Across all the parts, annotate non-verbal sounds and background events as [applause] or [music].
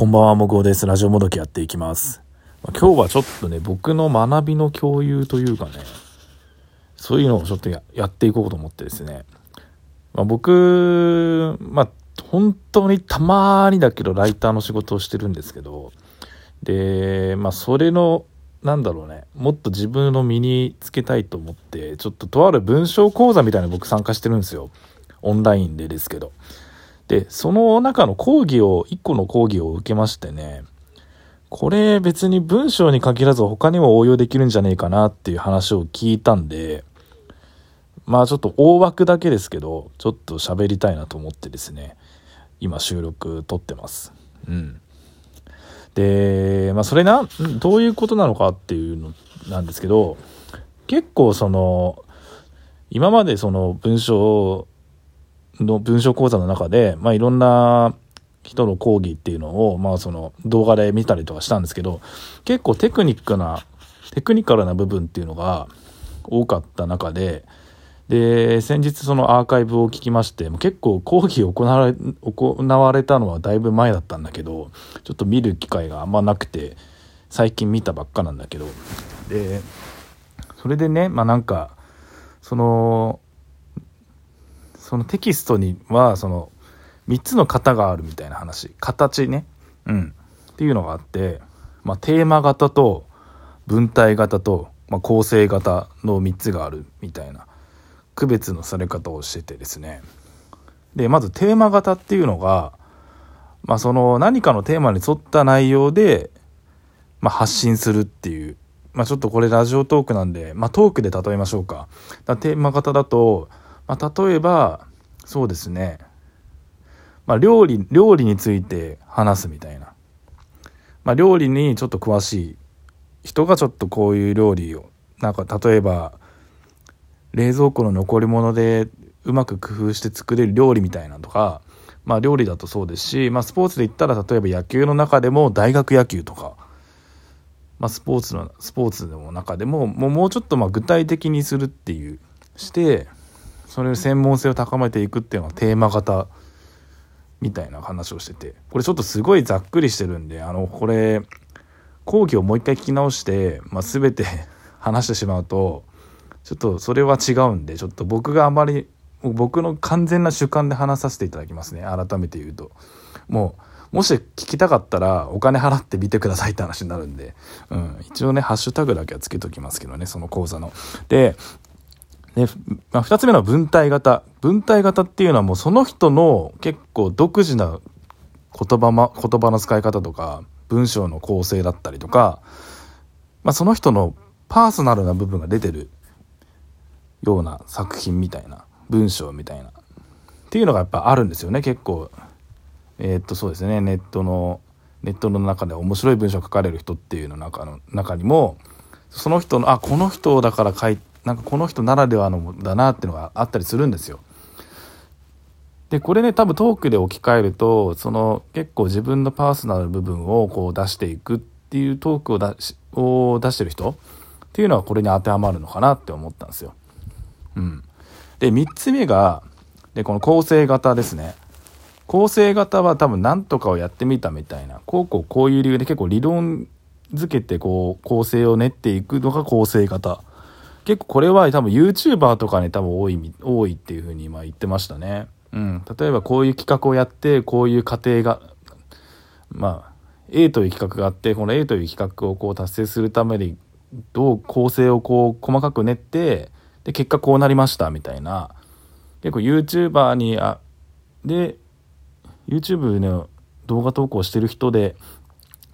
こんばんは、もぐおです。ラジオもどきやっていきます。ま今日はちょっとね、僕の学びの共有というかね、そういうのをちょっとやっていこうと思ってですね。まあ、僕、まあ、本当にたまにだけどライターの仕事をしてるんですけど、で、まあ、それの、なんだろうね、もっと自分の身につけたいと思って、ちょっととある文章講座みたいな僕参加してるんですよ。オンラインでですけど。で、その中の講義を、一個の講義を受けましてね、これ別に文章に限らず他にも応用できるんじゃねえかなっていう話を聞いたんで、まあちょっと大枠だけですけど、ちょっと喋りたいなと思ってですね、今収録撮ってます。うん。で、まあそれな、どういうことなのかっていうのなんですけど、結構その、今までその文章の文章講座の中で、まあいろんな人の講義っていうのを、まあその動画で見たりとかしたんですけど、結構テクニックな、テクニカルな部分っていうのが多かった中で、で、先日そのアーカイブを聞きまして、結構講義行われ、行われたのはだいぶ前だったんだけど、ちょっと見る機会があんまなくて、最近見たばっかなんだけど、で、それでね、まあなんか、その、そのテキストには、その、3つの型があるみたいな話。形ね。うん。っていうのがあって、まあテーマ型と文体型と、まあ、構成型の3つがあるみたいな区別のされ方をしててですね。で、まずテーマ型っていうのが、まあその何かのテーマに沿った内容で、まあ発信するっていう。まあちょっとこれラジオトークなんで、まあトークで例えましょうか。だテーマ型だと、まあ例えば、そうですね。まあ料理、料理について話すみたいな。まあ料理にちょっと詳しい人がちょっとこういう料理を、なんか例えば、冷蔵庫の残り物でうまく工夫して作れる料理みたいなとか、まあ料理だとそうですし、まあスポーツで言ったら例えば野球の中でも大学野球とか、まあスポーツの、スポーツの中でも、もうもうちょっとまあ具体的にするっていう、して、それ専門性を高めていくっていうのがテーマ型みたいな話をしてて、これちょっとすごいざっくりしてるんで、あの、これ、講義をもう一回聞き直して、まあ全て [laughs] 話してしまうと、ちょっとそれは違うんで、ちょっと僕があまり、僕の完全な主観で話させていただきますね。改めて言うと。もう、もし聞きたかったらお金払って見てくださいって話になるんで、うん、一応ね、ハッシュタグだけはつけときますけどね、その講座の。で、で、まあ、二つ目の文体型。文体型っていうのはもうその人の結構独自な言葉ま、言葉の使い方とか、文章の構成だったりとか、まあ、その人のパーソナルな部分が出てるような作品みたいな文章みたいなっていうのがやっぱあるんですよね結構えーっとそうですねネットのネットの中で面白い文章を書かれる人っていうの中の中にもその人のあこの人だから書いてなんかこの人ならではのだなっていうのがあったりするんですよ。でこれね多分トークで置き換えるとその結構自分のパーソナル部分をこう出していくっていうトークを出しを出してる人っていうのはこれに当てはまるのかなって思ったんですよ。うん、で3つ目がでこの構成型ですね。構成型は多分何とかをやってみたみたいなこうこうこういう理由で結構理論づけてこう構成を練っていくのが構成型。結構これは多分 YouTuber とかに多分多いみ多いっていうふうに今言ってましたね。うん。例えばこういう企画をやって、こういう過程が、まあ、A という企画があって、この A という企画をこう達成するために、どう構成をこう細かく練って、で、結果こうなりましたみたいな、結構 YouTuber に、あ、で、YouTube の動画投稿してる人で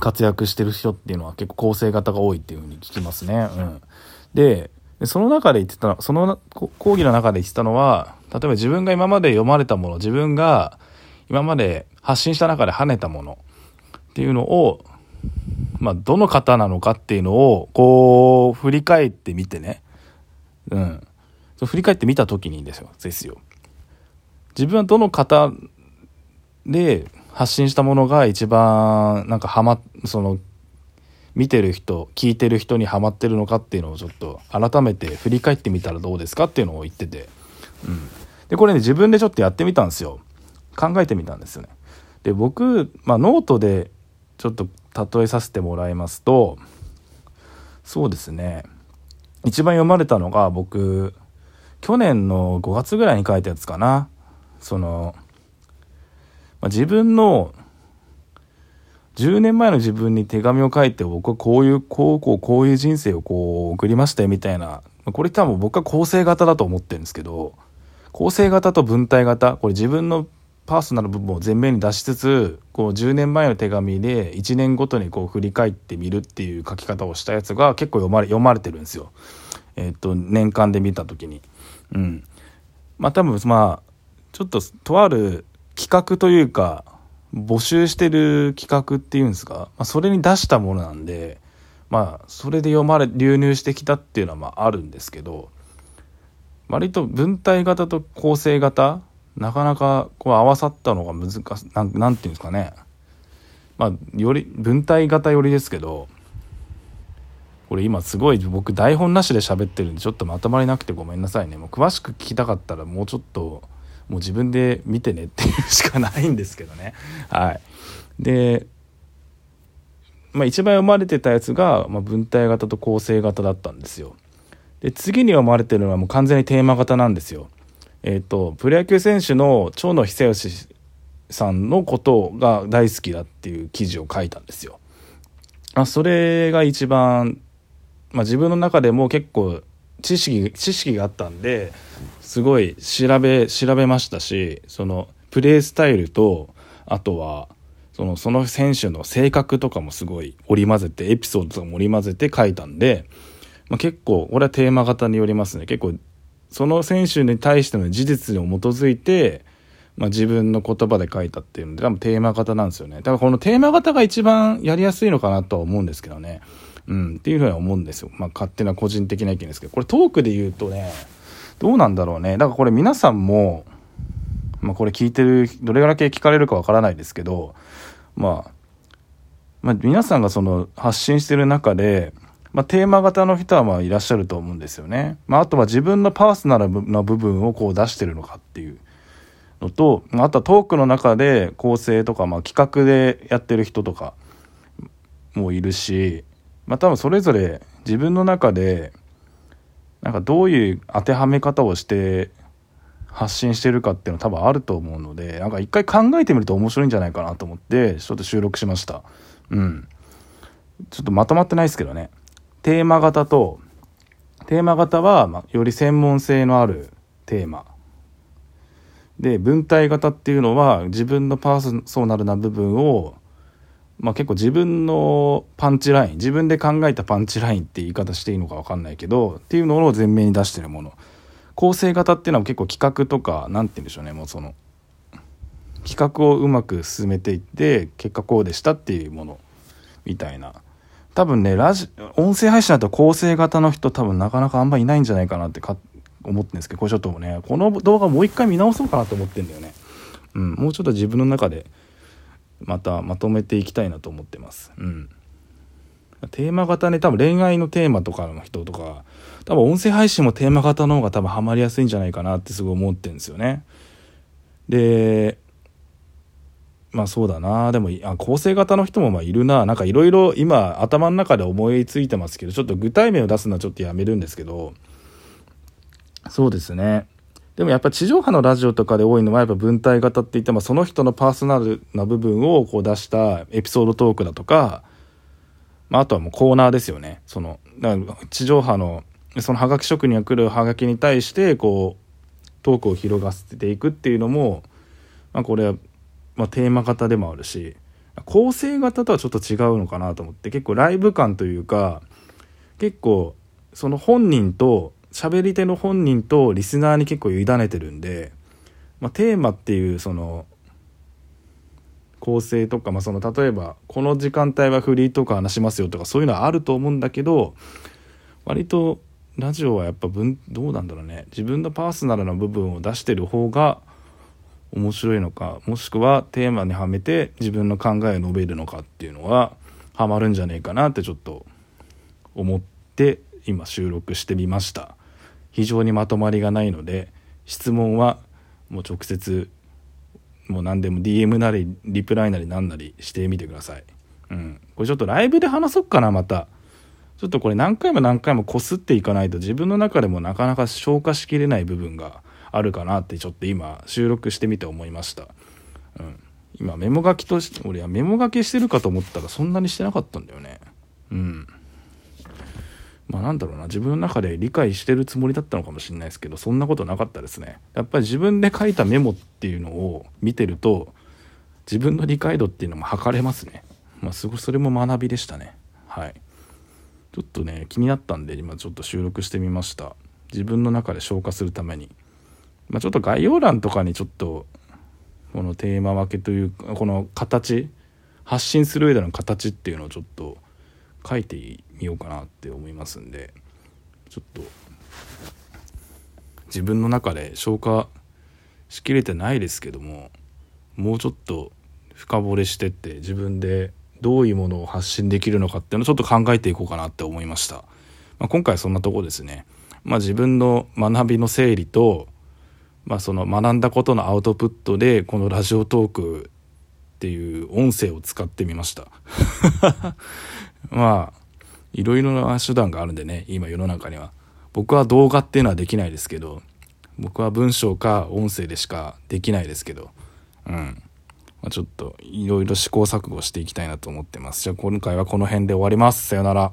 活躍してる人っていうのは結構構成型が多いっていうふうに聞きますね。うん。で、でその中で言ってたの、その講義の中で言ってたのは、例えば自分が今まで読まれたもの、自分が今まで発信した中で跳ねたものっていうのを、まあ、どの方なのかっていうのを、こう、振り返ってみてね。うん。振り返ってみたときにですよ、ですよ。自分はどの方で発信したものが一番、なんかハマ、その、見てる人聞いてる人にハマってるのかっていうのをちょっと改めて振り返ってみたらどうですかっていうのを言ってて、うん、でこれね自分でちょっとやってみたんですよ。考えてみたんですよね。で僕、まあ、ノートでちょっと例えさせてもらいますとそうですね。一番読まれたのが僕去年の5月ぐらいに書いたやつかな。その、まあ、自分の10年前の自分に手紙を書いて僕はこういうこうこうこういう人生をこう送りましたよみたいなこれ多分僕は構成型だと思ってるんですけど構成型と文体型これ自分のパーソナル部分を前面に出しつつこう10年前の手紙で1年ごとにこう振り返ってみるっていう書き方をしたやつが結構読まれ読まれてるんですよ。えっ、と年間で見た時に。うん。まあ多分まあちょっととある企画というか募集してる企画っていうんですか、まあ、それに出したものなんでまあそれで読まれ流入してきたっていうのはまああるんですけど割と文体型と構成型なかなかこう合わさったのが難しななんていうんですかね。まあより文体型寄りですけどこれ今すごい僕台本なしで喋ってるんでちょっとまとまりなくてごめんなさいね。もう詳しく聞きたかったらもうちょっともう自分で見てねっていうしかないんですけどね。はい。でまあ一番読まれてたやつが、まあ、文体型と構成型だったんですよ。で次に読まれてるのはもう完全にテーマ型なんですよ。えっ、ー、とプロ野球選手の長野久義さんのことが大好きだっていう記事を書いたんですよ。あ、それが一番、まあ、自分の中でも結構知識知識があったんですごい調べ調べましたしそのプレースタイルとあとはそのその選手の性格とかもすごい織り交ぜてエピソードとかも織り交ぜて書いたんで、まあ、結構俺はテーマ型によりますね。結構その選手に対しての事実に基づいて、まあ、自分の言葉で書いたっていうので多分テーマ型なんですよね。だからこのテーマ型が一番やりやすいのかなとは思うんですけどね。うんっていうふうに思うんですよ。まあ勝手な個人的な意見ですけど。これトークで言うとねどうなんだろうね。だからこれ皆さんもまあこれ聞いてるどれぐらい聞かれるかわからないですけどまあまあ、皆さんがその発信してる中でまあ、テーマ型の人はまあいらっしゃると思うんですよね。まあ、あとは自分のパーソナルな部分をこう出してるのかっていう。のと、まああとはトークの中で構成とか、まあ、企画でやってる人とかもいるし、まあ、多分それぞれ自分の中でなんかどういう当てはめ方をして発信してるかっていうの多分あると思うのでなんか一回考えてみると面白いんじゃないかなと思ってちょっと収録しました。うん。ちょっとまとまってないですけどね。テーマ型とテーマ型は、まより専門性のあるテーマ。で文体型っていうのは自分のパーソナルな部分を、まあ、結構自分のパンチライン自分で考えたパンチラインって言い方していいのか分かんないけどっていうのを前面に出してるもの。構成型っていうのは結構企画とか何て言うんでしょうねもうその企画をうまく進めていって結果こうでしたっていうもの。みたいな。多分ね、ラジ、音声配信だと構成型の人多分なかなかあんまいないんじゃないかなってか思ってるんですけど、これちょっとね、この動画もう一回見直そうかなと思ってんだよね。うん、もうちょっと自分の中でまたまとめていきたいなと思ってます。うん。テーマ型ね、多分恋愛のテーマとかの人とか、多分音声配信もテーマ型の方が多分ハマりやすいんじゃないかなってすごい思ってるんですよね。で、まあそうだなでもあ構成型の人もまあいるななんかいろいろ今頭の中で思いついてますけどちょっと具体名を出すのはちょっとやめるんですけどそうですねでもやっぱ地上波のラジオとかで多いのはやっぱ文体型って言ってもその人のパーソナルな部分をこう出したエピソードトークだとか、まあ、あとはもうコーナーですよね。そのだから地上波のそのハガキ職人が来るハガキに対してこうトークを広がせていくっていうのも、まあ、これはまあ、テーマ型でもあるし構成型とはちょっと違うのかなと思って結構ライブ感というか結構その本人と喋り手の本人とリスナーに結構委ねてるんで、まあ、テーマっていうその構成とか、まあ、その例えばこの時間帯はフリーとか話しますよとかそういうのはあると思うんだけど割とラジオはやっぱ分どうなんだろうね。自分のパーソナルな部分を出してる方が面白いのかもしくはテーマにはめて自分の考えを述べるのかっていうのはハマるんじゃねえかなってちょっと思って今収録してみました。非常にまとまりがないので質問はもう直接もう何でも DM なりリプライなり何なりしてみてください。うん。これちょっとライブで話そっかな、また。ちょっとこれ何回も何回もこすっていかないと自分の中でもなかなか消化しきれない部分があるかなってちょっと今収録してみて思いました。うん。今メモ書きとして、俺はメモ書きしてるかと思ったらそんなにしてなかったんだよね。うん。まあなんだろうな、自分の中で理解してるつもりだったのかもしれないですけど、そんなことなかったですね。やっぱり自分で書いたメモっていうのを見てると、自分の理解度っていうのも測れますね。まあすごい、それも学びでしたね。はい。ちょっとね、気になったんで、今ちょっと収録してみました。自分の中で消化するために。まあちょっと概要欄とかにちょっと、このテーマ分けというか、この形、発信する上での形っていうのをちょっと書いていみようかなって思いますんで、ちょっと、自分の中で消化しきれてないですけども、もうちょっと深掘りしてって自分でどういうものを発信できるのかっていうのをちょっと考えていこうかなって思いました。まあ、今回はそんなとこですね。まあ、自分の学びの整理と、まあ、その学んだことのアウトプットでこのラジオトークっていう音声を使ってみました。[laughs] まあいろいろな手段があるんでね今世の中には。僕は動画っていうのはできないですけど僕は文章か音声でしかできないですけどうん。まあ、ちょっといろいろ試行錯誤していきたいなと思ってます。じゃあ今回はこの辺で終わります。さよなら。